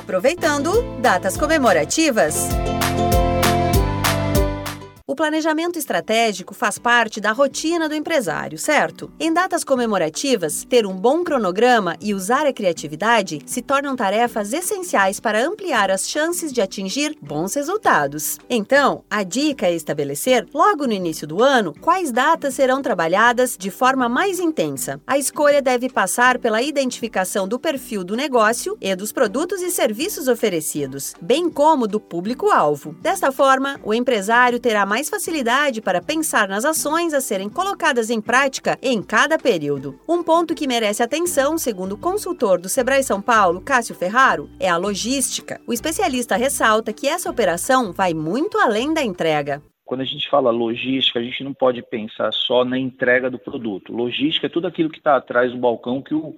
Aproveitando datas comemorativas. O planejamento estratégico faz parte da rotina do empresário, certo? Em datas comemorativas, ter um bom cronograma e usar a criatividade se tornam tarefas essenciais para ampliar as chances de atingir bons resultados. Então, a dica é estabelecer, logo no início do ano, quais datas serão trabalhadas de forma mais intensa. A escolha deve passar pela identificação do perfil do negócio e dos produtos e serviços oferecidos, bem como do público-alvo. Desta forma, o empresário terá mais mais facilidade para pensar nas ações a serem colocadas em prática em cada período. Um ponto que merece atenção, segundo o consultor do Sebrae São Paulo, Cássio Ferraro, é a logística. O especialista ressalta que essa operação vai muito além da entrega. Quando a gente fala logística, a gente não pode pensar só na entrega do produto. Logística é tudo aquilo que está atrás do balcão que o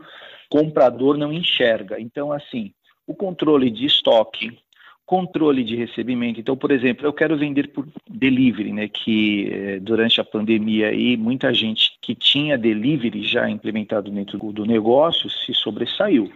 comprador não enxerga. Então, assim, o controle de estoque, controle de recebimento. Então, por exemplo, eu quero vender por delivery, né? Que eh, durante a pandemia aí muita gente que tinha delivery já implementado dentro do negócio se sobressaiu.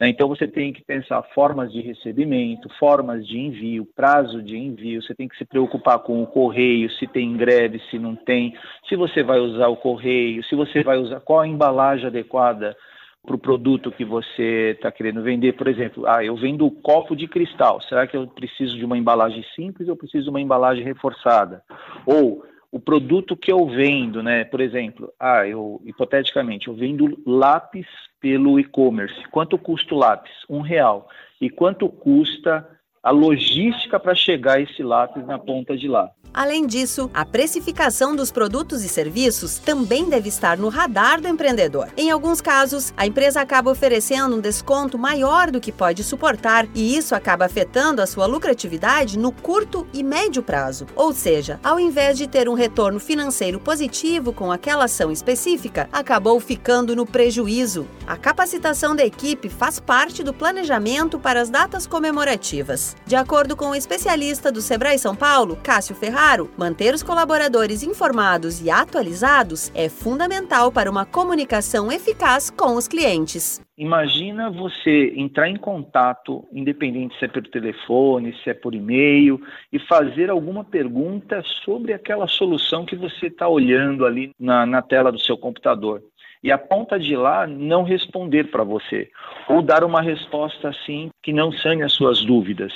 Né? Então você tem que pensar formas de recebimento, formas de envio, prazo de envio. Você tem que se preocupar com o correio, se tem greve, se não tem, se você vai usar o correio, se você vai usar qual a embalagem adequada para o produto que você está querendo vender. Por exemplo, ah, eu vendo copo de cristal. Será que eu preciso de uma embalagem simples ou preciso de uma embalagem reforçada? Ou o produto que eu vendo, né? Por exemplo, ah, eu hipoteticamente eu vendo lápis pelo e-commerce. Quanto custa o lápis? Um real. E quanto custa a logística para chegar esse lápis na ponta de lá? Além disso, a precificação dos produtos e serviços também deve estar no radar do empreendedor. Em alguns casos, a empresa acaba oferecendo um desconto maior do que pode suportar e isso acaba afetando a sua lucratividade no curto e médio prazo. Ou seja, ao invés de ter um retorno financeiro positivo com aquela ação específica, acabou ficando no prejuízo. A capacitação da equipe faz parte do planejamento para as datas comemorativas. De acordo com o especialista do Sebrae São Paulo, Cássio Ferrari, Claro, manter os colaboradores informados e atualizados é fundamental para uma comunicação eficaz com os clientes. Imagina você entrar em contato, independente se é pelo telefone, se é por e-mail, e fazer alguma pergunta sobre aquela solução que você está olhando ali na, na tela do seu computador e a ponta de lá não responder para você, ou dar uma resposta assim que não sane as suas dúvidas.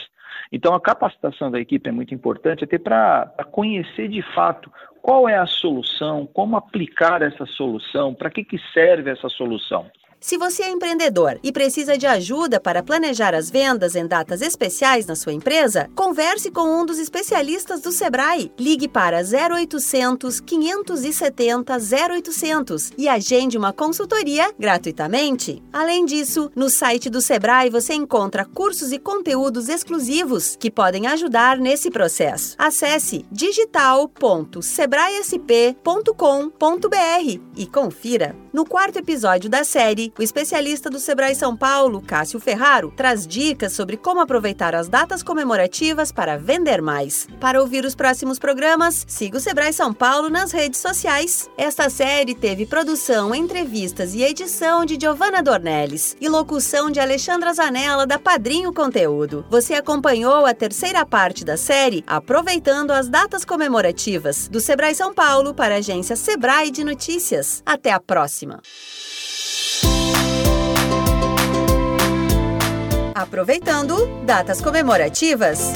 Então, a capacitação da equipe é muito importante, até para conhecer de fato qual é a solução, como aplicar essa solução, para que, que serve essa solução. Se você é empreendedor e precisa de ajuda para planejar as vendas em datas especiais na sua empresa, converse com um dos especialistas do Sebrae. Ligue para 0800 570 0800 e agende uma consultoria gratuitamente. Além disso, no site do Sebrae você encontra cursos e conteúdos exclusivos que podem ajudar nesse processo. Acesse digital.sebraesp.com.br e confira. No quarto episódio da série, o especialista do Sebrae São Paulo, Cássio Ferraro, traz dicas sobre como aproveitar as datas comemorativas para vender mais. Para ouvir os próximos programas, siga o Sebrae São Paulo nas redes sociais. Esta série teve produção, entrevistas e edição de Giovanna Dornelles e locução de Alexandra Zanella da Padrinho Conteúdo. Você acompanhou a terceira parte da série aproveitando as datas comemorativas do Sebrae São Paulo para a agência Sebrae de Notícias. Até a próxima! Aproveitando datas comemorativas.